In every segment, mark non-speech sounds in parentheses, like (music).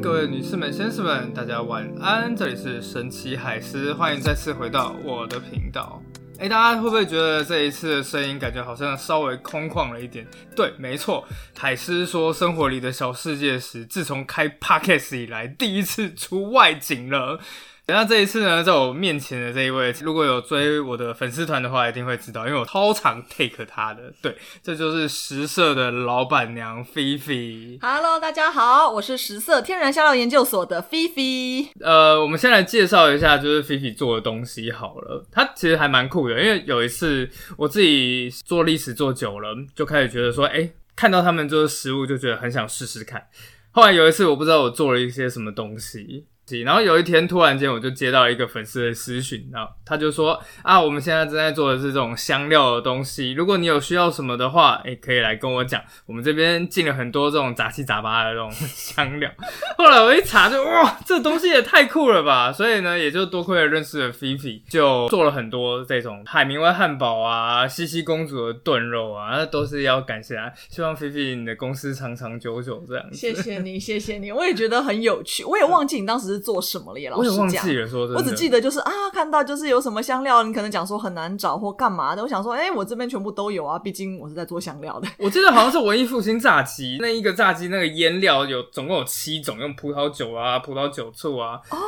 各位女士们、先生们，大家晚安。这里是神奇海狮，欢迎再次回到我的频道。哎，大家会不会觉得这一次的声音感觉好像稍微空旷了一点？对，没错，海狮说生活里的小世界时，自从开 podcast 以来第一次出外景了。那这一次呢，在我面前的这一位，如果有追我的粉丝团的话，一定会知道，因为我超常 take 他的。对，这就是食色的老板娘菲菲。Hello，大家好，我是食色天然香料研究所的菲菲。呃，我们先来介绍一下，就是菲菲做的东西好了。它其实还蛮酷的，因为有一次我自己做历史做久了，就开始觉得说，哎，看到他们做的食物，就觉得很想试试看。后来有一次，我不知道我做了一些什么东西。然后有一天突然间我就接到一个粉丝的私讯，然后他就说啊，我们现在正在做的是这种香料的东西，如果你有需要什么的话，哎，可以来跟我讲。我们这边进了很多这种杂七杂八的这种 (laughs) 香料。后来我一查就哇，这东西也太酷了吧！所以呢，也就多亏了认识了菲菲，就做了很多这种海明威汉堡啊、西西公主的炖肉啊，那都是要感谢啊。希望菲菲你的公司长长久久这样。谢谢你，谢谢你，我也觉得很有趣。我也忘记你当时。做什么了？耶老师讲，我只记得就是啊，看到就是有什么香料，你可能讲说很难找或干嘛的。我想说，哎，我这边全部都有啊，毕竟我是在做香料的。我记得好像是文艺复兴炸鸡，那一个炸鸡那个腌料有总共有七种，用葡萄酒啊、葡萄酒醋啊。哦，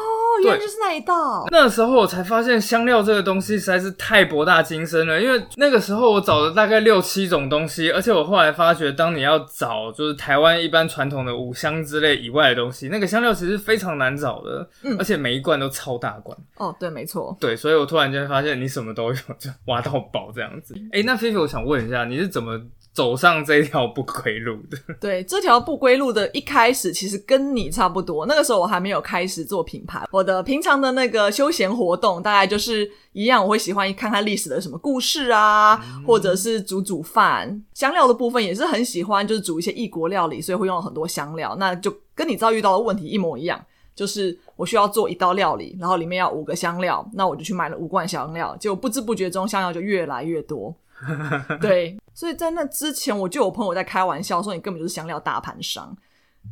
原来就是那一道。那时候我才发现香料这个东西实在是太博大精深了，因为那个时候我找了大概六七种东西，而且我后来发觉，当你要找就是台湾一般传统的五香之类以外的东西，那个香料其实非常难找。的，嗯，而且每一罐都超大罐哦，对，没错，对，所以我突然间发现你什么都有，就挖到宝这样子。哎，那菲菲，我想问一下，你是怎么走上这条不归路的？(laughs) 对，这条不归路的一开始其实跟你差不多，那个时候我还没有开始做品牌，我的平常的那个休闲活动大概就是一样，我会喜欢看看历史的什么故事啊，或者是煮煮饭，香料的部分也是很喜欢，就是煮一些异国料理，所以会用很多香料，那就跟你遭遇到的问题一模一样。就是我需要做一道料理，然后里面要五个香料，那我就去买了五罐香料，结果不知不觉中香料就越来越多。(laughs) 对，所以在那之前我就有朋友在开玩笑说，你根本就是香料大盘商。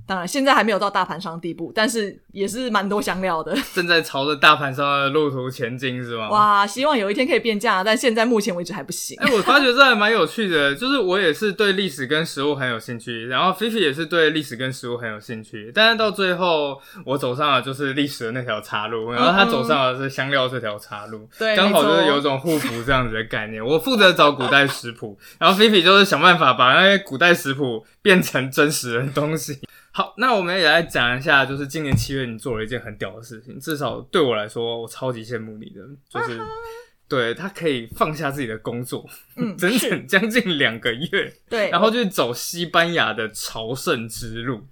当然，现在还没有到大盘商地步，但是也是蛮多香料的。(laughs) 正在朝着大盘商的路途前进，是吗？哇，希望有一天可以变价，但现在目前为止还不行。哎，我发觉这还蛮有趣的，(laughs) 就是我也是对历史跟食物很有兴趣，然后菲菲也是对历史跟食物很有兴趣，但是到最后我走上了就是历史的那条岔路，然后他走上了是香料这条岔路，对，刚好就是有种互补这样子的概念。我负责找古代食谱，(laughs) 然后菲菲就是想办法把那些古代食谱变成真实的东西。好，那我们也来讲一下，就是今年七月你做了一件很屌的事情，至少对我来说，我超级羡慕你的，就是对他可以放下自己的工作，嗯，(laughs) 整整将近两个月，对，然后就走西班牙的朝圣之路。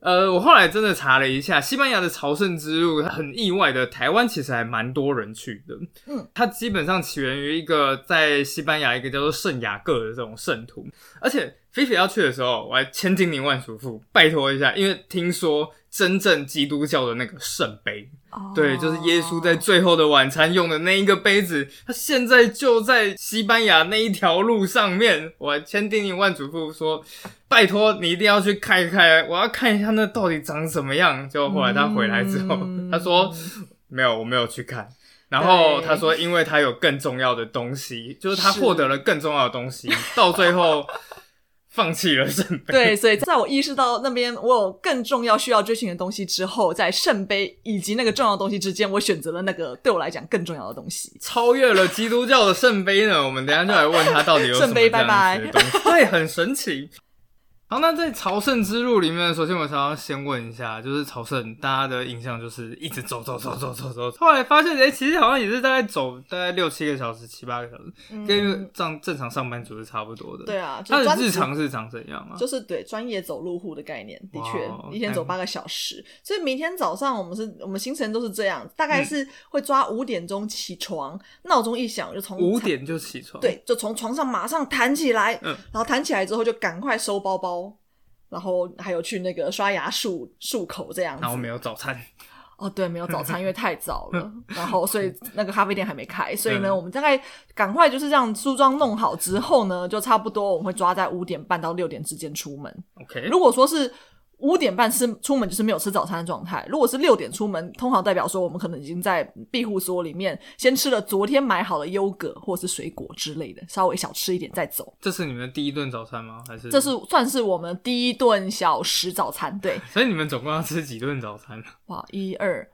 呃，我后来真的查了一下，西班牙的朝圣之路很意外的，台湾其实还蛮多人去的。嗯，它基本上起源于一个在西班牙一个叫做圣雅各的这种圣徒，而且菲菲要去的时候，我还千叮咛万嘱咐，拜托一下，因为听说真正基督教的那个圣杯。对，就是耶稣在最后的晚餐用的那一个杯子，他现在就在西班牙那一条路上面。我千叮咛万嘱咐说，拜托你一定要去看一看，我要看一下那到底长什么样。结果后来他回来之后，他说 (laughs) 没有，我没有去看。然后他说，因为他有更重要的东西，就是他获得了更重要的东西，到最后。放弃了圣杯，对，所以在我意识到那边我有更重要需要追寻的东西之后，在圣杯以及那个重要的东西之间，我选择了那个对我来讲更重要的东西，超越了基督教的圣杯呢。我们等下就来问他到底有什么这样子的东西，对，很神奇。好，那在朝圣之路里面，首先我想要先问一下，就是朝圣大家的印象就是一直走走走走走走，后来发现哎，其实好像也是大概走大概六七个小时、七八个小时，跟正正常上班族是差不多的。对啊，他的日常是长怎样啊？就是对专业走路户的概念，的确一天走八个小时，所以明天早上我们是我们行程都是这样，大概是会抓五点钟起床，闹钟一响就从五点就起床，对，就从床上马上弹起来，嗯，然后弹起来之后就赶快收包包。然后还有去那个刷牙漱漱口这样子，然后没有早餐哦，对，没有早餐，因为太早了，(laughs) 然后所以那个咖啡店还没开，所以呢，我们大概赶快就是这样梳妆弄好之后呢，就差不多我们会抓在五点半到六点之间出门。OK，如果说是五点半吃出门就是没有吃早餐的状态。如果是六点出门，通常代表说我们可能已经在庇护所里面先吃了昨天买好的优格或是水果之类的，稍微小吃一点再走。这是你们的第一顿早餐吗？还是这是算是我们第一顿小食早餐？对，(laughs) 所以你们总共要吃几顿早餐？哇，一二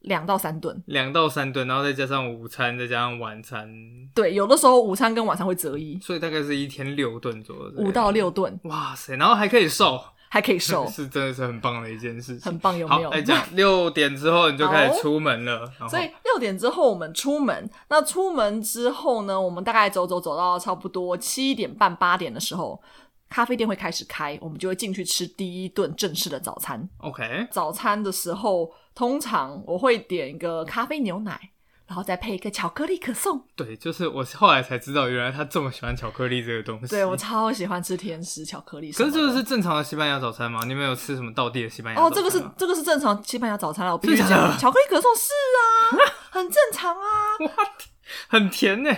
两到三顿，两到三顿，然后再加上午餐，再加上晚餐，对，有的时候午餐跟晚餐会择一，所以大概是一天六顿左右。五到六顿，哇塞，然后还可以瘦。还可以瘦，(laughs) 是真的是很棒的一件事情，很棒有没有？来讲 (laughs) 六点之后你就开始出门了，所以六点之后我们出门，那出门之后呢，我们大概走走走到差不多七点半八点的时候，咖啡店会开始开，我们就会进去吃第一顿正式的早餐。OK，早餐的时候通常我会点一个咖啡牛奶。然后再配一个巧克力可颂。对，就是我后来才知道，原来他这么喜欢巧克力这个东西。对我超喜欢吃甜食巧克力。可是这个是正常的西班牙早餐吗？你们有吃什么道地的西班牙？哦，这个是这个是正常西班牙早餐了。我必须讲，巧克力可颂是啊，很正常啊。(laughs) 哇，很甜呢。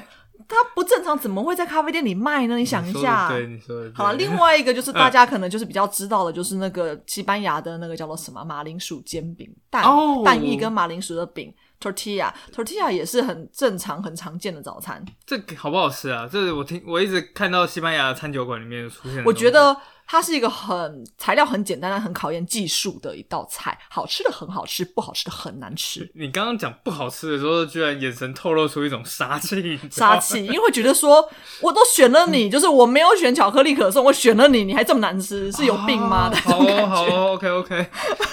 它不正常，怎么会在咖啡店里卖呢？你想一下。对，你说的。好了，另外一个就是大家可能就是比较知道的，就是那个西班牙的那个叫做什么马铃薯煎饼蛋蛋液跟马铃薯的饼。Tortilla，tortilla 也是很正常、很常见的早餐。这好不好吃啊？这我听我一直看到西班牙的餐酒馆里面出现。我觉得它是一个很材料很简单、但很考验技术的一道菜。好吃的很好吃，不好吃的很难吃。你刚刚讲不好吃的时候，居然眼神透露出一种杀气，杀气，因为觉得说我都选了你，(laughs) 就是我没有选巧克力可颂，我选了你，你还这么难吃，是有病吗？好好，OK OK，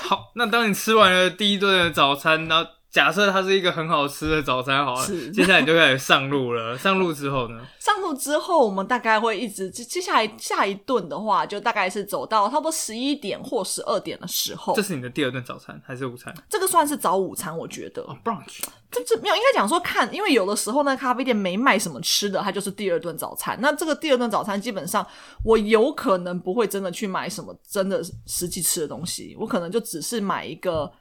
好。那当你吃完了第一顿的早餐，然后。假设它是一个很好吃的早餐，好了，接下来你就开始上路了。上路之后呢？(laughs) 上路之后，我们大概会一直接接下来下一顿的话，就大概是走到差不多十一点或十二点的时候。这是你的第二顿早餐还是午餐？这个算是早午餐，我觉得。brunch，这这没有应该讲说看，因为有的时候呢，咖啡店没卖什么吃的，它就是第二顿早餐。那这个第二顿早餐，基本上我有可能不会真的去买什么真的实际吃的东西，我可能就只是买一个。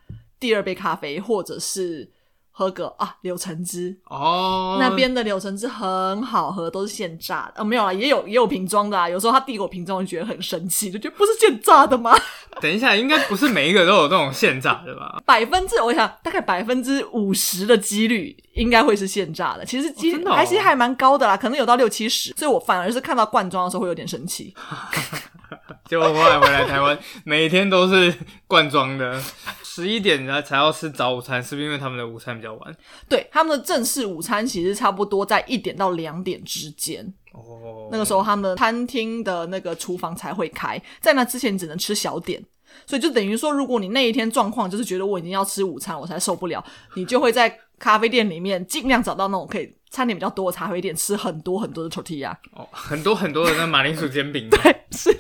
第二杯咖啡，或者是喝个啊柳橙汁哦，那边的柳橙汁很好喝，都是现榨的啊，没有啊，也有也有瓶装的啊。有时候他递给我瓶装，就觉得很神奇，就觉得不是现榨的吗？(laughs) 等一下，应该不是每一个都有这种现榨的吧？(laughs) 百分之我想大概百分之五十的几率应该会是现榨的，其实其实还其实还蛮高的啦，可能有到六七十，所以我反而是看到罐装的时候会有点生气。(laughs) 结果后来回来台湾，每天都是罐装的。十一点才才要吃早午餐，是不是因为他们的午餐比较晚？对，他们的正式午餐其实差不多在一点到两点之间。哦，那个时候他们餐厅的那个厨房才会开，在那之前只能吃小点，所以就等于说，如果你那一天状况就是觉得我已经要吃午餐，我才受不了，你就会在咖啡店里面尽量找到那种可以。餐点比较多的茶会店吃很多很多的 tortilla 哦，很多很多的那马铃薯煎饼，(laughs) 对，是，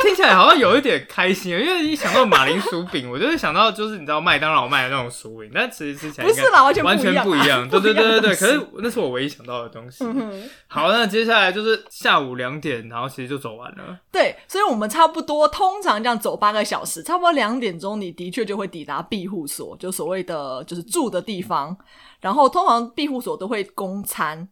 听起来好像有一点开心因为一想到马铃薯饼，(laughs) 我就会想到就是你知道麦当劳卖的那种薯饼，但其实吃起来不是啦，完全完全不一样，(laughs) 对对对对对。可是那是我唯一想到的东西。好，那接下来就是下午两点，然后其实就走完了。对，所以我们差不多通常这样走八个小时，差不多两点钟，你的确就会抵达庇护所，就所谓的就是住的地方。然后通常庇护所都会供餐，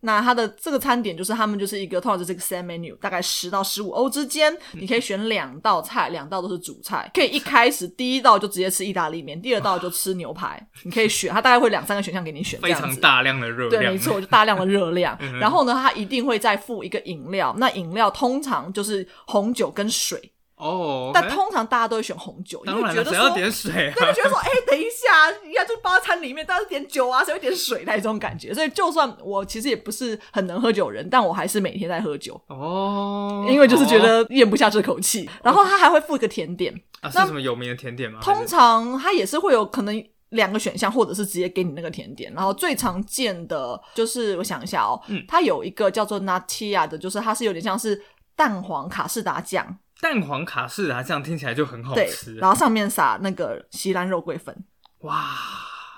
那它的这个餐点就是他们就是一个通常就是这个 set menu，大概十到十五欧之间，你可以选两道菜，两道都是主菜，可以一开始第一道就直接吃意大利面，(laughs) 第二道就吃牛排，你可以选，它大概会两三个选项给你选，(laughs) 非常大量的热量，对，没错，就大量的热量。(laughs) 然后呢，它一定会再附一个饮料，那饮料通常就是红酒跟水。哦，但通常大家都会选红酒，因为觉得说，要点水，对，觉得说，哎，等一下，应该就包餐里面，但是点酒啊，谁会点水？那种感觉。所以，就算我其实也不是很能喝酒人，但我还是每天在喝酒哦，因为就是觉得咽不下这口气。然后他还会附一个甜点啊，是什么有名的甜点吗？通常他也是会有可能两个选项，或者是直接给你那个甜点。然后最常见的就是我想一下哦，嗯，它有一个叫做 Natia 的，就是它是有点像是蛋黄卡士达酱。蛋黄卡士达酱听起来就很好吃，然后上面撒那个西兰肉桂粉，哇，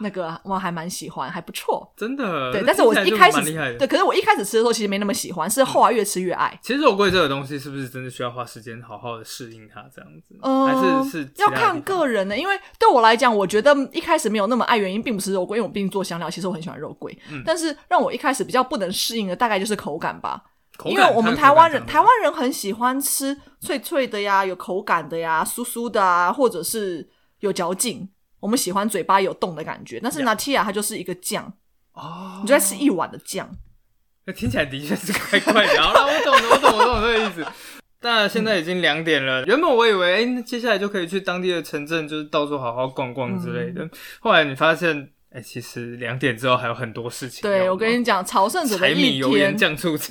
那个我还蛮喜欢，还不错，真的。对，但是我一开始对，可是我一开始吃的时候其实没那么喜欢，是后来越吃越爱。其实肉桂这个东西是不是真的需要花时间好好的适应它这样子？还是是要看个人的，因为对我来讲，我觉得一开始没有那么爱，原因并不是肉桂，因为我毕竟做香料，其实我很喜欢肉桂。嗯，但是让我一开始比较不能适应的，大概就是口感吧。因为我们台湾人台湾人很喜欢吃脆脆的呀，有口感的呀，酥酥的啊，或者是有嚼劲。我们喜欢嘴巴有动的感觉，但是 Natia 它就是一个酱哦，你就在吃一碗的酱。那听起来的确是怪怪的。好了，我懂了，我懂，我懂这个意思。但现在已经两点了，原本我以为，哎，接下来就可以去当地的城镇，就是到处好好逛逛之类的。后来你发现。哎，其实两点之后还有很多事情。对，我跟你讲，朝圣者的一天，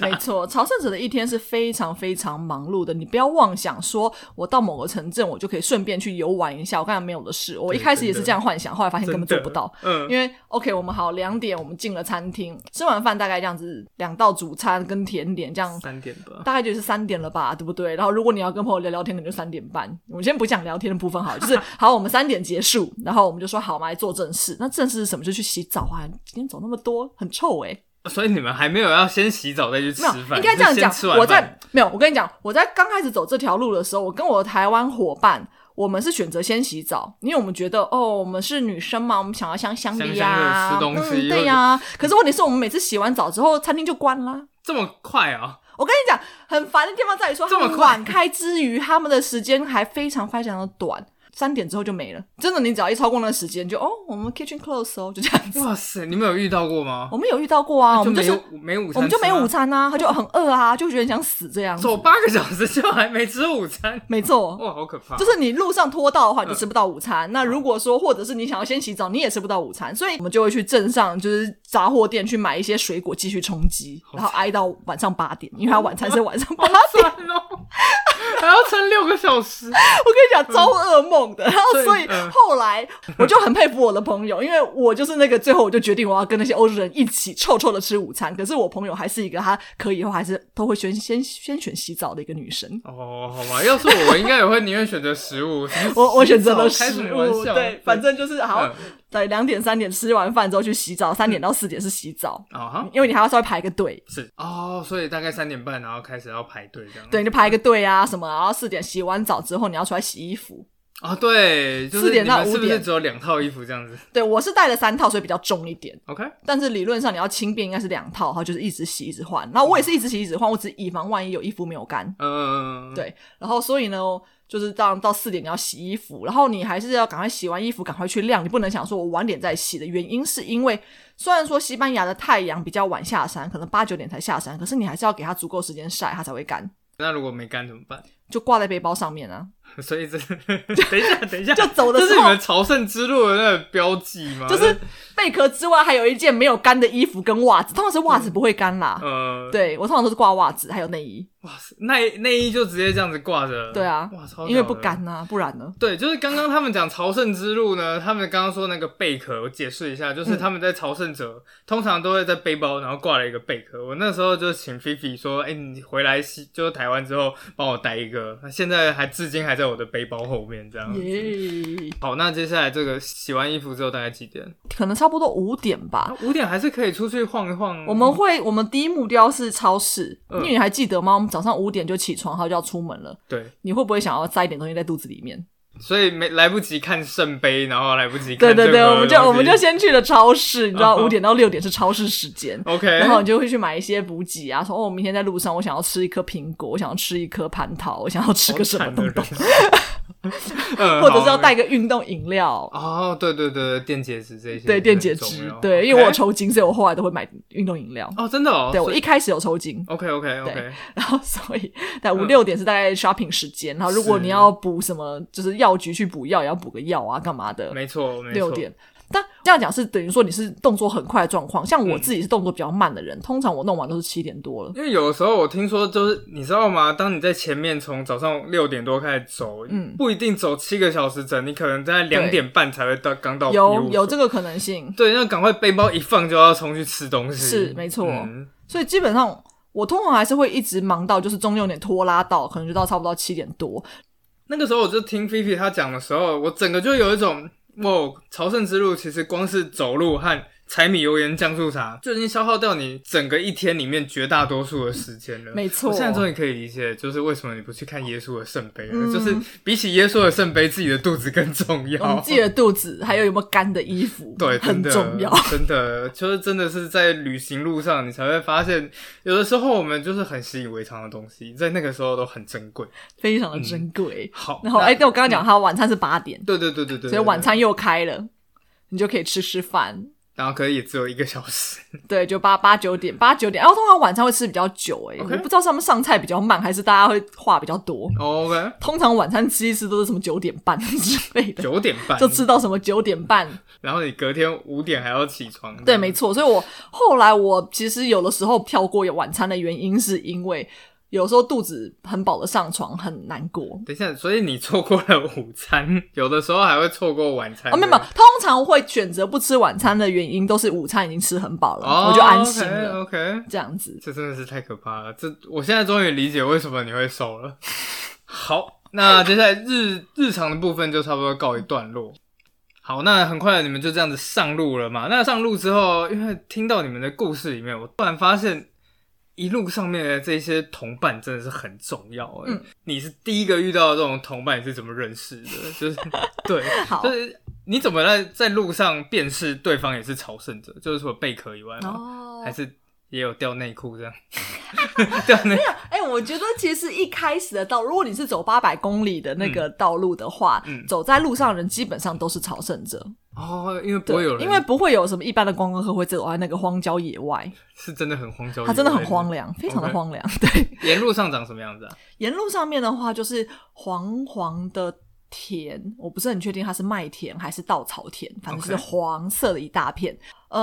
没错，朝圣者的一天是非常非常忙碌的。你不要妄想说，我到某个城镇，我就可以顺便去游玩一下。我刚才没有的事，我一开始也是这样幻想，后来发现根本做不到。嗯，因为 OK，我们好两点，我们进了餐厅，吃完饭大概这样子，两道主餐跟甜点这样，三点吧，大概就是三点了吧，对不对？然后如果你要跟朋友聊聊天，可能就三点半。我们先不讲聊天的部分，好，就是 (laughs) 好，我们三点结束，然后我们就说好，我们来做正事。那正事是什么？就去洗澡。啊，今天走那么多，很臭哎！所以你们还没有要先洗澡再去吃饭？应该这样讲。我在没有，我跟你讲，我在刚开始走这条路的时候，我跟我的台湾伙伴，我们是选择先洗澡，因为我们觉得哦，我们是女生嘛，我们想要香香的呀，吃东西，对呀。可是问题是我们每次洗完澡之后，餐厅就关啦，这么快啊！我跟你讲，很烦的地方在于说，这么晚开之余，他们的时间还非常非常的短。三点之后就没了，真的，你只要一超过那个时间，就哦，我们 kitchen close 哦，就这样子。哇塞，你们有遇到过吗？我们有遇到过啊，我们就是没午餐，我们就没午餐啊，他就很饿啊，就觉得想死这样。走八个小时就还没吃午餐，没错。哇，好可怕！就是你路上拖到的话，你就吃不到午餐。那如果说，或者是你想要先洗澡，你也吃不到午餐，所以我们就会去镇上，就是杂货店去买一些水果继续充饥，然后挨到晚上八点，因为他晚餐是晚上八点哦，还要撑六个小时。我跟你讲，遭噩梦的，然后所以。后来我就很佩服我的朋友，因为我就是那个最后我就决定我要跟那些欧洲人一起臭臭的吃午餐。可是我朋友还是一个，他可以以后还是都会先先先选洗澡的一个女生。哦，好吧，要是我，我应该也会宁愿选择食物。(laughs) 我我选择了食物，(laughs) 对，反正就是好。对，两点三点吃完饭之后去洗澡，三点到四点是洗澡啊，因为你还要稍微排个队。是哦，所以大概三点半然后开始要排队这样。对，你就排一个队啊什么，然后四点洗完澡之后你要出来洗衣服。啊，对，四点到五点，是不是只有两套衣服这样子？对，我是带了三套，所以比较重一点。OK，但是理论上你要轻便应该是两套，哈，就是一直洗一直换。然后我也是一直洗一直换，我只以防万一有衣服没有干。嗯，对。然后所以呢，就是到到四点你要洗衣服，然后你还是要赶快洗完衣服赶快去晾，你不能想说我晚点再洗的原因是因为虽然说西班牙的太阳比较晚下山，可能八九点才下山，可是你还是要给它足够时间晒，它才会干。那如果没干怎么办？就挂在背包上面啊。(laughs) 所以这 (laughs) 等一下，(laughs) 等一下，就走的时候，这是你们朝圣之路的那个标记吗？就是贝壳之外，还有一件没有干的衣服跟袜子。通常是袜子不会干啦。呃，对我通常都是挂袜子，还有内衣。哇塞，内内衣就直接这样子挂着。对啊，哇，超因为不干呐，不然呢？对，就是刚刚他们讲朝圣之路呢，他们刚刚说那个贝壳，我解释一下，就是他们在朝圣者通常都会在背包，然后挂了一个贝壳。我那时候就请菲菲说：“哎，你回来西就是台湾之后，帮我带一个。”那现在还至今还在我的背包后面这样子。好，那接下来这个洗完衣服之后大概几点？可能差不多五点吧。五点还是可以出去晃一晃。我们会，我们第一目标是超市，因为你还记得吗？我们早上五点就起床，然后就要出门了。对，你会不会想要塞一点东西在肚子里面？所以没来不及看圣杯，然后来不及。对对对，我们就我们就先去了超市，你知道五点到六点是超市时间。OK，然后你就会去买一些补给啊，说哦，我明天在路上我想要吃一颗苹果，我想要吃一颗蟠桃，我想要吃个什么东东。或者是要带个运动饮料。哦，对对对，电解质这些，对电解质，对，因为我抽筋，所以我后来都会买运动饮料。哦，真的哦，对我一开始有抽筋，OK OK OK，然后所以在五六点是大概 shopping 时间，然后如果你要补什么，就是药局去补药，也要补个药啊，干嘛的？没错，六点。但这样讲是等于说你是动作很快的状况，像我自己是动作比较慢的人，通常我弄完都是七点多了。因为有的时候我听说就是你知道吗？当你在前面从早上六点多开始走，嗯，不一定走七个小时整，你可能在两点半才会到刚到。有有这个可能性。对，那赶快背包一放就要冲去吃东西。是没错，所以基本上我通常还是会一直忙到就是中间有点拖拉到，可能就到差不多七点多。那个时候我就听菲菲她讲的时候，我整个就有一种。哇，朝圣之路其实光是走路和柴米油盐酱醋茶就已经消耗掉你整个一天里面绝大多数的时间了。没错我现在终于可以理解，就是为什么你不去看耶稣的圣杯了，嗯就是比起耶稣的圣杯，自己的肚子更重要。我们自己的肚子还有有没有干的衣服，对，很真的重要。真的就是真的是在旅行路上，你才会发现，有的时候我们就是很习以为常的东西，在那个时候都很珍贵。(laughs) 非常的珍贵。好，然后哎，对我刚刚讲，他晚餐是八点，对对对对对，所以晚，餐又开了，你就可以吃吃饭。然后可以也只有一个小时。(laughs) 对，就八八九点，八九点。然后通常晚餐会吃比较久、哎我不知道是他们上菜比较慢，还是大家会话比较多。OK，通常晚餐吃一次都是什么九点半之类的，九点半就吃到什么九点半。然后你隔天五点还要起床。对，没错。所以我后来我其实有的时候跳过晚餐的原因，是因为有时候肚子很饱的上床很难过。等一下，所以你错过了午餐，有的时候还会错过晚餐。哦，没有没有，通常会选择不吃晚餐的原因，都是午餐已经吃很饱了，哦，我就安心了。OK，, 这样子，这真的是太可怕了。这我现在终于理解为什么你会瘦了。(laughs) 好，那接下来日日常的部分就差不多告一段落。好，那很快你们就这样子上路了嘛？那上路之后，因为听到你们的故事里面，我突然发现一路上面的这些同伴真的是很重要。哎、嗯你是第一个遇到的这种同伴，你是怎么认识的？就是 (laughs) 对，好就是你怎么在在路上辨识对方也是朝圣者？就是除了贝壳以外吗？哦还是也有掉内裤这样？(laughs) 掉内裤哎、我觉得其实一开始的道，如果你是走八百公里的那个道路的话，嗯走在路上的人基本上都是朝圣者，哦，因为不会有，人，因为不会有什么一般的观光客会走在那个荒郊野外，是真的很荒郊野外，它真的很荒凉，非常的荒凉。对，沿路上长什么样子啊？沿路上面的话就是黄黄的田，我不是很确定它是麦田还是稻草田，反正是黄色的一大片。呃，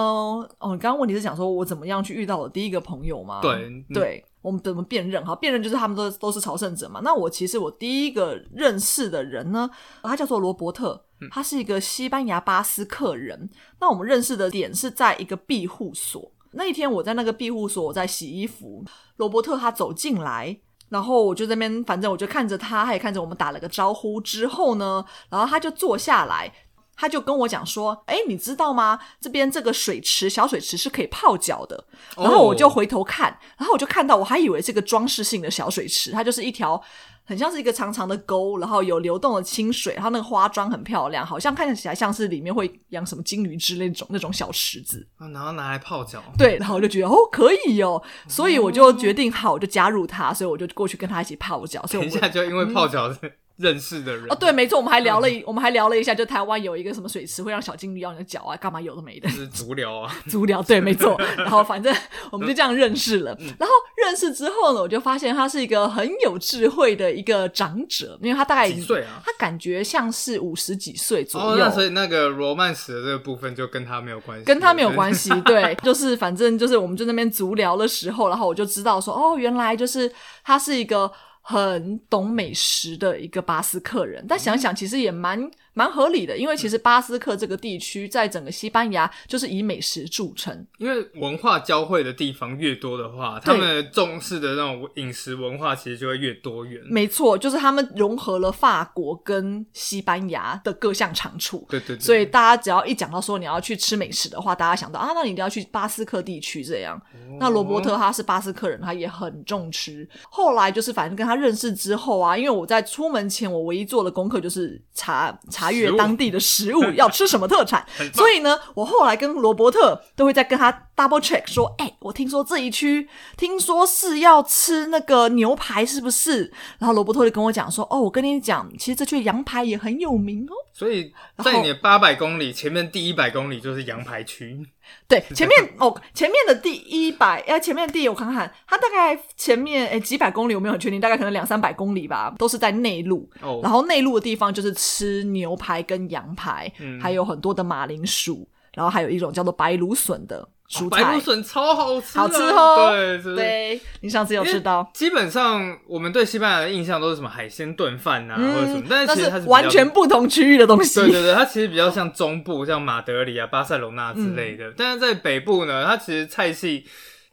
哦，你刚刚问题是讲说我怎么样去遇到我第一个朋友吗？对嗯对。我们怎么辨认？哈，辨认就是他们都都是朝圣者嘛。那我其实我第一个认识的人呢，他叫做罗伯特，嗯他是一个西班牙巴斯克人。那我们认识的点是在一个庇护所。那一天我在那个庇护所，我在洗衣服，罗伯特他走进来，然后我就在那边，反正我就看着他，他也看着我们打了个招呼之后呢，然后他就坐下来，他就跟我讲说：“哎，你知道吗？这边这个水池小水池是可以泡脚的。”哦然后我就回头看，然后我就看到，我还以为是个装饰性的小水池，它就是一条很像是一个长长的沟，然后有流动的清水，然后那个花妆很漂亮，好像看起来像是里面会养什么金鱼之类那种那种小池子。啊然后拿来泡脚。对，然后我就觉得哦可以哦，所以我就决定好，我就加入他，所以我就过去跟他一起泡脚。所以一下就因为泡脚认识的人哦，对，没错，我们还聊了一，我们还聊了一下，就台湾有一个什么水池会让小金鱼咬你的脚啊，干嘛有的没的就。是足疗啊。(laughs) 足疗，对，没错。(laughs) 然后反正我们就这样认识了。嗯然后认识之后呢，我就发现他是一个很有智慧的一个长者，因为他大概几岁啊？他感觉像是五十几岁左哦，右。那所以那个罗曼史的这个部分就跟他没有关系，跟他没有关系。系，对，(laughs) 就是反正就是我们就那边足疗的时候，然后我就知道说，哦，原来就是他是一个很懂美食的一个巴斯克人。但想想其实也蛮蛮合理的，因为其实巴斯克这个地区在整个西班牙就是以美食著称。因为文化交汇的地方越多的话，他们重视的那种饮食文化其实就会越多元。没错，就是他们融合了法国跟西班牙的各项长处。对对对，所以大家只要一讲到说你要去吃美食的话，大家想到啊，那你一定要去巴斯克地区这样。那罗伯特他是巴斯克人，他也很重吃。后来就是反正跟他认识之后啊，因为我在出门前我唯一做的功课就是查查阅当地的食物要吃什么特产。(laughs) 所以呢，我后来跟罗伯特都会在跟他 double check 说，哎、我听说这一区听说是要吃那个牛排，是不是？然后罗伯特就跟我讲说，哦，我跟你讲，其实这区羊排也很有名哦。所以在你的八百公里前面第一百公里就是羊排区，对，前面哦，前面的第一百，哎，前面的第我看看，它大概前面哎几百公里，我没有很确定，大概可能两三百公里吧，都是在内陆。哦然后内陆的地方就是吃牛排跟羊排，嗯还有很多的马铃薯，然后还有一种叫做白芦笋的蔬菜，白芦笋超好吃啊，好吃哦对，就是对，你上次有吃到。基本上我们对西班牙的印象都是什么海鲜炖饭啊，或者什么，但是但其实它是完全不同区域的东西。对对对，它其实比较像中部，像马德里啊、巴塞罗那之类嗯的。但是在北部呢，它其实菜系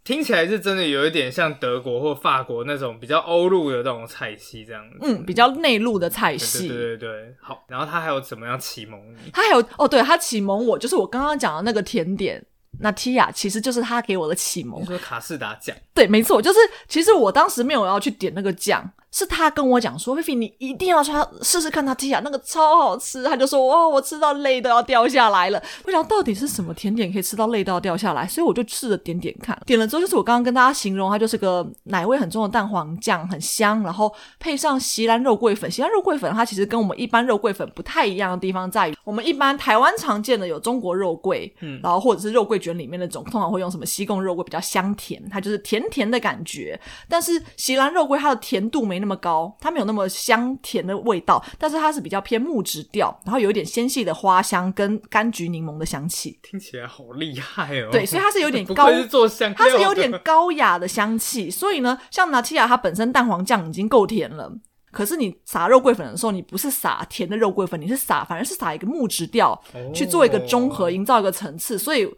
听起来是真的有一点像德国或法国那种比较欧陆的那种菜系这样子。嗯，比较内陆的菜对系。对对对对，好。然后它还有怎么样启蒙你？它还有哦，对，它启蒙我就是我刚刚讲的那个甜点那 Tia 其实就是他给我的启蒙你。说卡士达酱，对，没错，就是其实我当时没有要去点那个酱，是他跟我讲说，菲菲你一定要穿试试看他 Tia 那个超好吃。他就说哇，我吃到泪都要掉下来了。我想到底是什么甜点可以吃到泪都要掉下来，所以我就试着点点看。点了之后，就是我刚刚跟大家形容，它就是个奶味很重的蛋黄酱，很香，然后配上锡兰肉桂粉。锡兰肉桂粉它其实跟我们一般肉桂粉不太一样的地方在于，我们一般台湾常见的有中国肉桂，嗯，然后或者是肉桂卷里面那种，通常会用什么西贡肉桂，比较香甜，它就是甜甜的感觉。但是锡兰肉桂它的甜度没那么高，它没有那么香甜的味道，但是它是比较偏木质调，然后有一点纤细的花香跟柑橘柠檬的香气。听起来好厉害哦。对，所以它是有点 (laughs) 高是做香，它是有点高雅的香气，所以呢，像拿提亚它本身蛋黄酱已经够甜了，可是你撒肉桂粉的时候，你不是撒甜的肉桂粉，你是撒反而是撒一个木质调、哦去做一个中和，营造一个层次，所以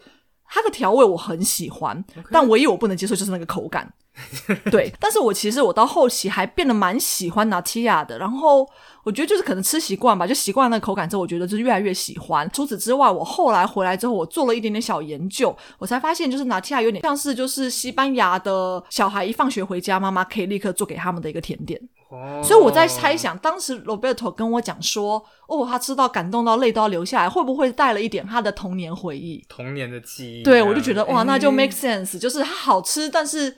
它的调味我很喜欢，但唯一我不能接受就是那个口感。(laughs) 对，但是我其实我到后期还变得蛮喜欢拿提亚的，然后我觉得就是可能吃习惯吧，就习惯那个口感之后，我觉得就是越来越喜欢。除此之外，我后来回来之后，我做了一点点小研究，我才发现就是拿提亚有点像是就是西班牙的小孩一放学回家，妈妈可以立刻做给他们的一个甜点。哦所以我在猜想，当时 Roberto 跟我讲说，哦，他吃到感动到泪都要流下来，会不会带了一点他的童年回忆？童年的记忆。对，我就觉得哇，那就哎 make sense，就是它好吃，但是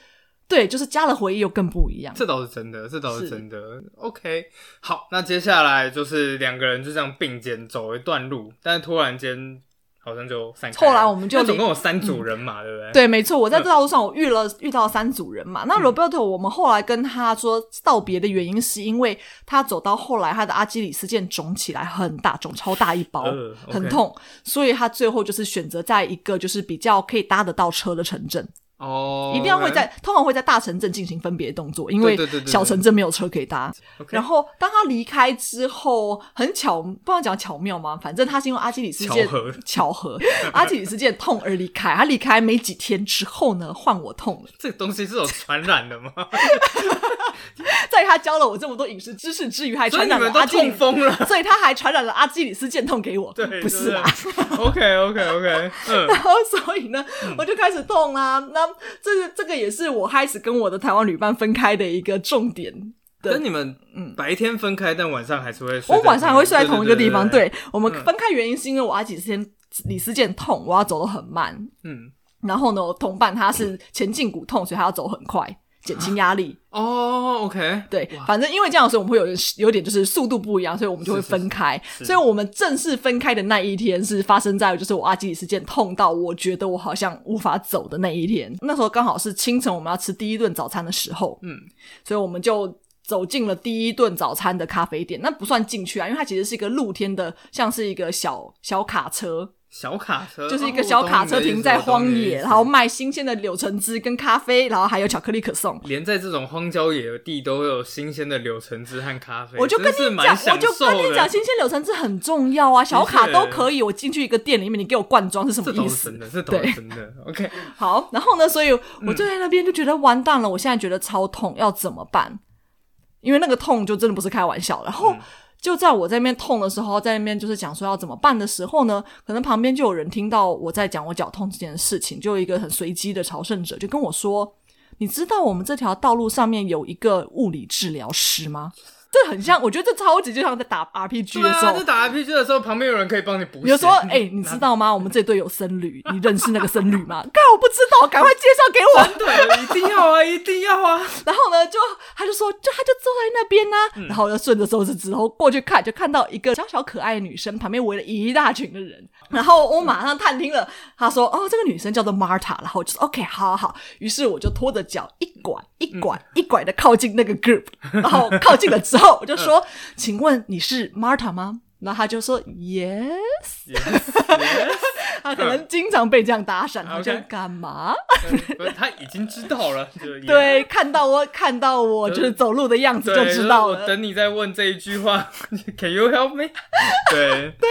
对，就是加了回忆又更不一样。这倒是真的，这倒是是真的。OK，好，那接下来就是两个人就这样并肩走一段路，但是突然间好像就散开了。后来我们就那总共有三组人马，对不对？对，没错，我在这条路上我遇了遇到三组人嘛。那 Roberto，我们后来跟他说道别的原因，是因为他走到后来，他的阿基里斯腱肿起来很大，肿超大一包，很痛，所以他最后就是选择在一个就是比较可以搭得到车的城镇，哦，一定要会在通常会在大城镇进行分别动作，因为小城镇没有车可以搭。然后当他离开之后，很巧，不知道讲巧妙吗？反正他是因为阿基里斯腱巧合阿基里斯腱痛而离开。他离开没几天之后呢，换我痛了。(laughs) 这个东西是有传染的吗？(laughs) 在他教了我这么多饮食知识之余，还传染阿基里痛，疯了。所以他还传染了阿基里斯腱痛给我。对，不是啦。OK OK OK，嗯，(laughs) 然后所以呢，我就开始痛啊、那这个这个也是我开始跟我的台湾旅伴分开的一个重点。的跟你们嗯白天分开，但晚上还是会睡。我晚上还会睡在同一个地方。对，我们分开原因是因为我阿几天李思健痛，我要走得很慢。嗯，然后呢，我同伴他是前胫骨痛，所以他要走很快，减轻压力。(laughs) 哦，OK，对，反正因为这样，所以我们会有点有点就是速度不一样，所以我们就会分开。是所以我们正式分开的那一天是发生在就是我阿基里斯腱痛到我觉得我好像无法走的那一天。那时候刚好是清晨我们要吃第一顿早餐的时候，嗯，所以我们就。走进了第一顿早餐的咖啡店，那不算进去啊，因为它其实是一个露天的，像是一个小小卡车，小卡车就是一个小卡车停在荒野，然后后卖新鲜的柳橙汁跟咖啡，然后还有巧克力可送。连在这种荒郊野地都会有新鲜的柳橙汁和咖啡，我就跟你讲，我就跟你讲，新鲜柳橙汁很重要啊，小卡都可以。我进去一个店里面，你给我灌装是什么意思对是真的。OK，好，然后呢，所以我就在那边就觉得完蛋了，我现在觉得超痛，要怎么办？因为那个痛就真的不是开玩笑。然后就在我在那边痛的时候，在那边就是讲说要怎么办的时候呢，可能旁边就有人听到我在讲我脚痛这件事情，就一个很随机的朝圣者就跟我说：“你知道我们这条道路上面有一个物理治疗师吗？”这很像，我觉得这超级就像在打 RPG 的时候啊，，在打 RPG 的时候，旁边有人可以帮你补血。比如说，(laughs) 哎、你知道吗？我们这队有僧侣，你认识那个僧侣吗？(laughs) 干，我不知道，赶快介绍给我。对，一定要啊，一定要啊！(laughs) 然后呢，就他就说，就他就坐在那边呢、然后就顺着手指指头过去看，就看到一个小小可爱的女生，旁边围了一大群的人。然后我马上探听了，他说，哦，这个女生叫做 Marta。然后我就说，OK，好好好。于是我就拖着脚一拐一拐一拐的靠近那个 group，然后靠近了之后，我就说，请问你是 Marta 吗？然后他就说 Yes，Yes, yes (laughs) 他可能经常被这样搭讪，他就干嘛？(laughs) 他已经知道了，(laughs) 就对，看到我看到我就是走路的样子就知道了。我等你再问这一句话，Can you help me？对对，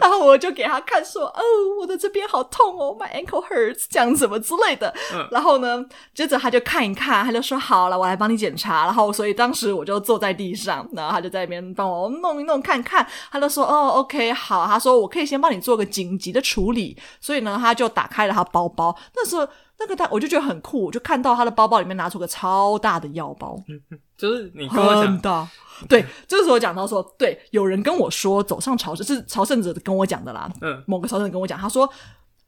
然后我就给他看说，哦，我的这边好痛哦，my ankle hurts，这样什么之类的。嗯然后呢，接着他就看一看，他就说好了，我来帮你检查。然后所以当时我就坐在地上，然后他就在那边帮我弄一弄看看。他他就说哦，OK，好，他说我可以先帮你做个紧急的处理，所以呢，他就打开了他包包，那时候那个他我就觉得很酷，我就看到他的包包里面拿出个超大的药包，(laughs) 就是你跟我讲，很大。对，这个时候讲到说，对，有人跟我说走上朝圣是朝圣者跟我讲的啦，嗯，某个朝圣者跟我讲，他说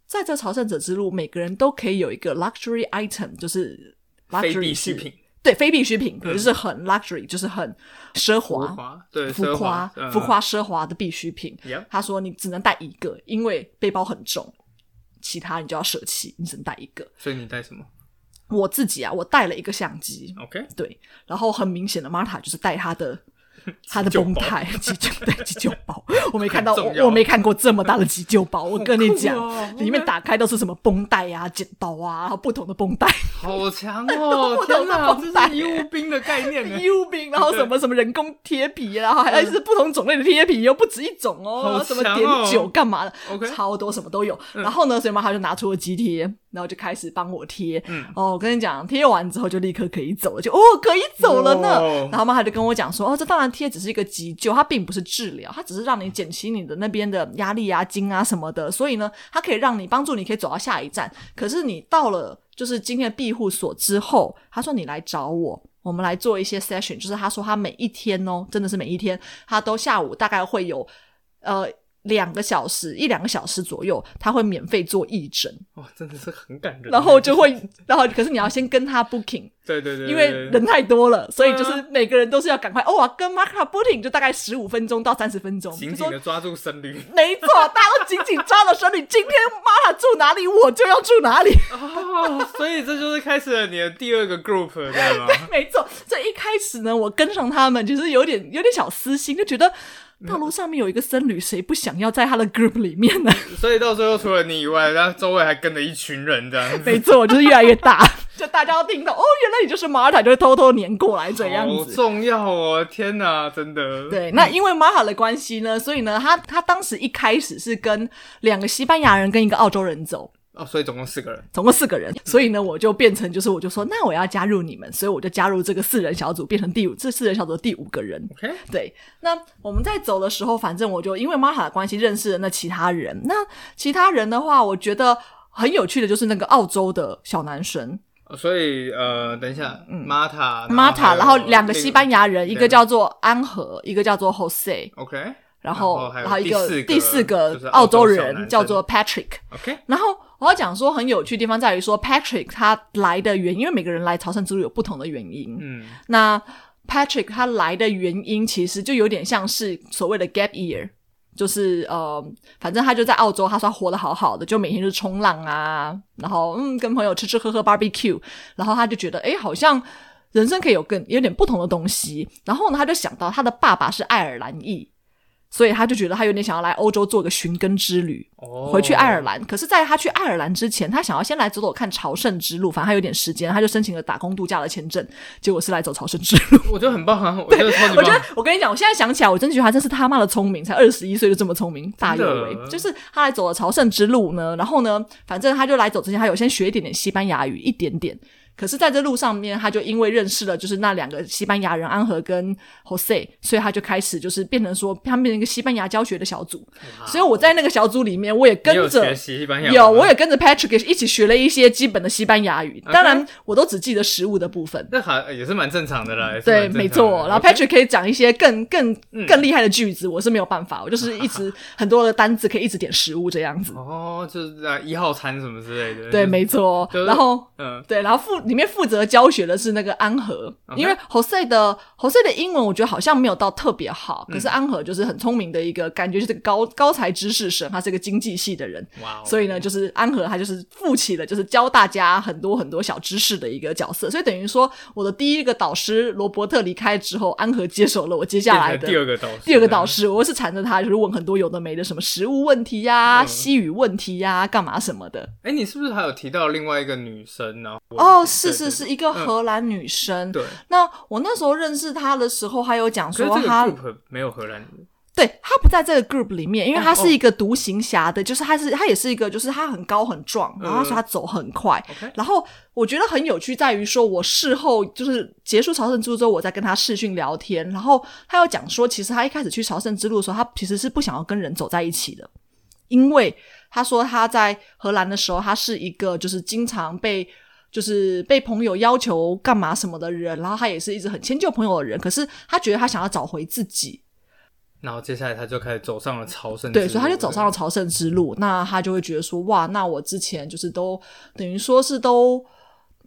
在这朝圣者之路，每个人都可以有一个 luxury item，就是非 luxury 是必需品，对，非必需品，可是是很 luxury，就是很奢华、对，浮夸、嗯浮夸、奢华的必需品。他说你只能带一个，因为背包很重，其他你就要舍弃，你只能带一个。所以你带什么我自己啊，我带了一个相机，？OK，对，然后很明显的 Marta 就是带她的。(laughs) 她的绷带急救对急救包，(laughs) (laughs) 我没看到，我我没看过这么大的急救包。我跟你讲，哦里面打开都是什么绷带啊、剪刀啊，然后不同的绷带，好强哦！不同的天哪，绷带这是医务兵的概念呢。U 兵，然后什么什么人工贴皮，然后还是不同种类的贴皮，又不止一种哦，什么碘酒干嘛的 OK 超多什么都有。然后呢，所以妈她就拿出了肌贴，然后就开始帮我贴。嗯哦，我跟你讲，贴完之后就立刻可以走了，就哦可以走了呢。哦然后妈她就跟我讲说，哦，这当然贴只是一个急救，它并不是治疗，它只是让你减轻你的那边的压力啊、惊啊什么的。所以呢，它可以让你帮助你可以走到下一站。可是你到了就是今天的庇护所之后，他说你来找我。我们来做一些 session，就是他说他每一天哦，真的是每一天，他都下午大概会有呃两个小时一两个小时左右，他会免费做义诊，哇，真的是很感人。然后就会，然后可是你要先跟他 booking，(laughs) 对对对，因为人太多了，所以就是每个人都是要赶快哦，啊跟 Mark booking 就大概十五分钟到三十分钟，紧紧的抓住僧侣。没错，大家都紧紧抓了手里，今天 Mark 住哪里，我就要住哪里。哦，所以这就是开始了你的第二个 group，对吗？(laughs) 对没错，所以一开始呢，我跟上他们，其实有点有点小私心，就觉得道路上面有一个僧侣，谁不想要在他的 group 里面呢？(laughs) 所以到最后除了你以外，然后周围还跟着一群人这样子。没错，就是越来越大，(laughs) 就大家都听到哦，原来你就是 Marta，就会偷偷黏过来这样子。好重要哦！天哪，真的。对，那因为 Marta 的关系呢，所以呢，他他当时一开始是跟两个西班牙人跟一个澳洲人走，哦，所以总共四个人。总共四个人，所以呢，我就变成就是我就说，那我要加入你们，所以我就加入这个四人小组，变成第五这四人小组的第五个人。OK，对，那我们在走的时候，反正我就因为 Marta 的关系认识了那其他人。那其他人的话，我觉得很有趣的就是那个澳洲的小男生。哦所以呃，等一下嗯。Marta，然后两个西班牙牙人，一个叫做安和，一个叫做 Jose，，OK，然然后后还有一个第四个澳洲人叫做 Patrick。OK，然后我要讲说很有趣的地方在于说，Patrick 他来的原因，因为每个人来朝圣之路有不同的原因。嗯，那 Patrick 他来的原因其实就有点像是所谓的 gap year，就是呃，反正他就在澳洲，他说他活得好好的，就每天就冲浪啊，然后嗯跟朋友吃吃喝喝 barbecue，然后他就觉得诶好像人生可以有更有点不同的东西，然后呢他就想到他的爸爸是爱尔兰裔。所以他就觉得他有点想要来欧洲做个寻根之旅，哦，回去爱尔兰。可是，在他去爱尔兰之前，他想要先来走走看朝圣之路，反正他有点时间，他就申请了打工度假的签证，结果是来走朝圣之路。我觉得很棒啊，我觉得超级棒。我觉得，我跟你讲，我现在想起来，我真的觉得他真是他妈的聪明，才二十一岁就这么聪明，大有为就是他来走了朝圣之路呢，然后呢，反正他就来走之前，他有先学一点点西班牙语，一点点。可是，在这路上面，他就因为认识了就是那两个西班牙人安和跟 Jose，所以他就开始就是变成说，他们变成一个西班牙教学的小组。所以我在那个小组里面，我也跟着学西班牙吗，有，我也跟着 Patrick 一起学了一些基本的西班牙语。当然，我都只记得食物的部分。那还也是蛮正常的啦。对，没错。然后 Patrick 可以讲一些更更嗯更厉害的句子，我是没有办法，我就是一直很多的单字可以一直点食物这样子。哦，就是啊一号餐什么之类的。对，没错。然后嗯，对，然后负里面负责教学的是那个安和因为 Jose 的 Jose 的英文我觉得好像没有到特别好，可是嗯。安和就是很聪明的一个，感觉就是个高高才知识生，他是个经济系的人，哇哦，所以呢，就是安和他就是负起了就是教大家很多很多小知识的一个角色，所以等于说我的第一个导师罗伯特离开之后，安和接手了我接下来的第二个导师，第二个导师，我是缠着他，就是问很多有的没的，什么食物问题呀、嗯。西语问题呀、干嘛什么的。哎，你是不是还有提到另外一个女生呢？哦，对是是是，一个荷兰女生。对。那我那时候认识她的时候，还有讲说她，没有荷兰人，对他不在这个 group 里面，因为他是一个独行侠的，就是他是他也是一个，就是他很高很壮，然后所以他走很快。然后我觉得很有趣在于说，我事后就是结束朝圣之路之后，我在跟他视讯聊天，然后他又讲说，其实他一开始去朝圣之路的时候，他其实是不想要跟人走在一起的，因为他说他在荷兰的时候，他是一个就是经常被。就是被朋友要求干嘛什么的人，然后他也是一直很迁就朋友的人，可是他觉得他想要找回自己，然后接下来他就开始走上了朝圣，对，所以他就走上了朝圣之路。那他就会觉得说，哇，那我之前就是都等于说是都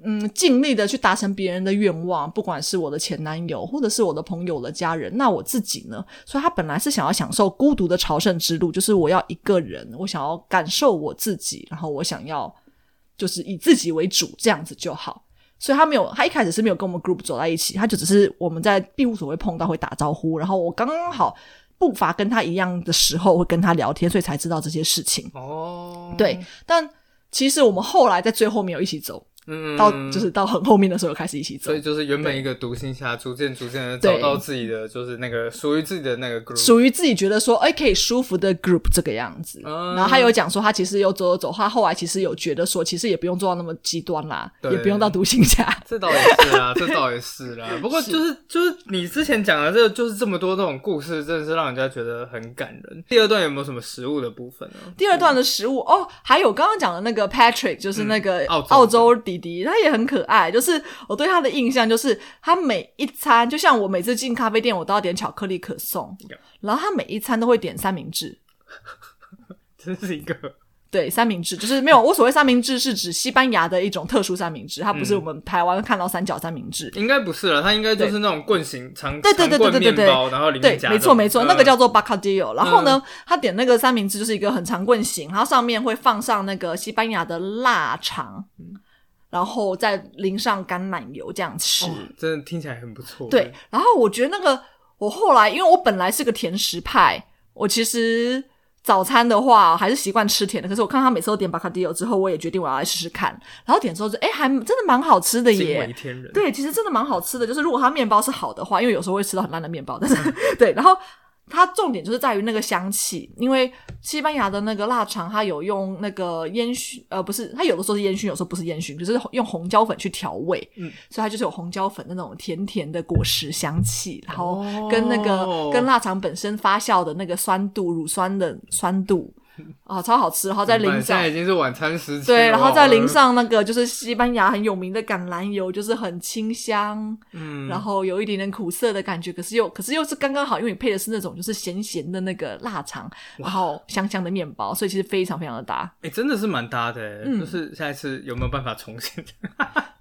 嗯尽力的去达成别人的愿望，不管是我的前男友或者是我的朋友的家人，那我自己呢？所以他本来是想要享受孤独的朝圣之路，就是我要一个人，我想要感受我自己，然后我想要。就是以自己为主，这样子就好。所以他没有，他一开始是没有跟我们 group 走在一起，他就只是我们在庇护所会碰到，会打招呼。然后我刚刚好步伐跟他一样的时候，会跟他聊天，所以才知道这些事情。哦，对。但其实我们后来在最后没有一起走。嗯，到就是到很后面的时候开始一起走，所以就是原本一个独行侠，逐渐逐渐的找到自己的，就是那个属于自己的那个 group，属于自己觉得说哎可以舒服的 group 这个样子。嗯然后他有讲说，他其实有走走走，他后来其实有觉得说，其实也不用做到那么极端啦，也不用到独行侠。(laughs) 这倒也是啊，这倒也是啦。不过就是就是你之前讲的这个，就是这么多这种故事，真的是让人家觉得很感人。第二段有没有什么食物的部分呢？第二段的食物哦，还有刚刚讲的那个 Patrick，就是那个澳澳洲弟弟，他也很。可爱，就是我对他的印象，就是他每一餐，就像我每次进咖啡店，我都要点巧克力可颂，然后他每一餐都会点三明治，(laughs) 真是一个。对三明治就是没有，我所谓三明治是指西班牙的一种特殊三明治，它不是我们台湾看到三角三明治，应该不是了，它应该就是那种棍形长对对对对对对，然后里面对，没错没错，那个叫做 bacadillo。然后呢，他点那个三明治就是一个很长棍形，然后上面会放上那个西班牙的腊肠。然后再淋上橄榄油这样吃，真的听起来很不错。对，然后我觉得那个我后来，因为我本来是个甜食派，我其实早餐的话还是习惯吃甜的。可是我看他每次都点巴卡迪欧之后，我也决定我要来试试看。然后点之后就哎，还真的蛮好吃的耶！对，其实真的蛮好吃的。就是如果它面包是好的话，因为有时候会吃到很烂的面包，但是 (laughs) 对，然后。它重点就是在于那个香气，因为西班牙的那个腊肠，它有用那个烟熏，呃，不是，它有的时候是烟熏，有时候不是烟熏，就是用红椒粉去调味，嗯，所以它就是有红椒粉那种甜甜的果实香气，然后跟那个跟腊肠本身发酵的那个酸度，乳酸的酸度。啊，(laughs) 超好吃！然后再淋上，现在已经是晚餐时间。对，然后再淋上那个就是西班牙很有名的橄榄油，就是很清香，嗯，然后有一点点苦涩的感觉，可是又可是又是刚刚好，因为你配的是那种就是咸咸的那个腊肠，然后香香的面包，所以其实非常非常的搭。哎，真的是蛮搭的，嗯就是下一次有没有办法重现？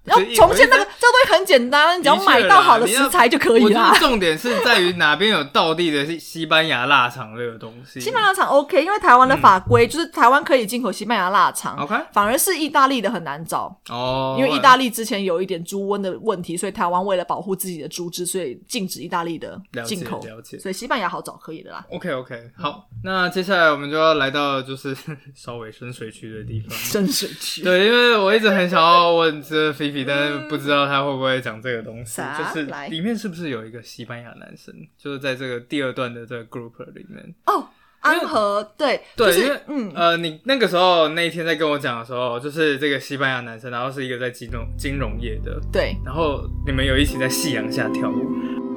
要重现那个，这东西很简单，你只要买到好的食材就可以啦。重点是在于哪边有道地的西班牙腊肠这个东西。西班牙腊肠 OK，因为台湾的法规就是台湾可以进口西班牙腊肠，OK，反而是意大利的很难找哦。因为意大利之前有一点猪瘟的问题，所以台湾为了保护自己的猪只，所以禁止意大利的进口。了解，所以西班牙好找，可以的啦。OK OK，好，那接下来我们就要来到就是 (laughs) 稍微深水区的地方。深水区，对，因为我一直很想要问这但是不知道。他会不会讲这个东西？就是里面是不是有一个西班牙男生？就是在这个第二段的这个 group 里面哦，安和对对，因为嗯呃，你那个时候那一天在跟我讲的时候，就是这个西班牙男生，然后是一个在金融金融业的，对，然后你们有一起在夕阳下跳舞。